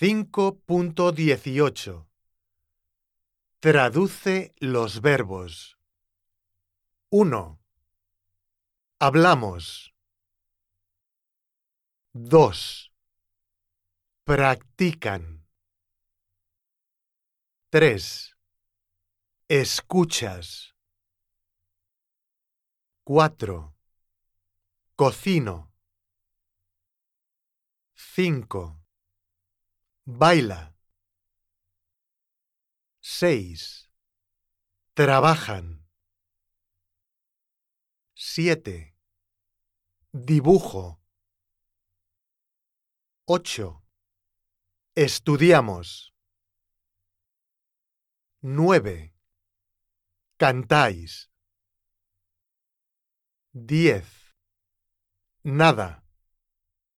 5.18 Traduce los verbos. 1. Hablamos. 2. Practican. 3. Escuchas. 4. Cocino. 5. Baila. 6. Trabajan. 7. Dibujo. 8. Estudiamos. 9. Cantáis. 10. Nada.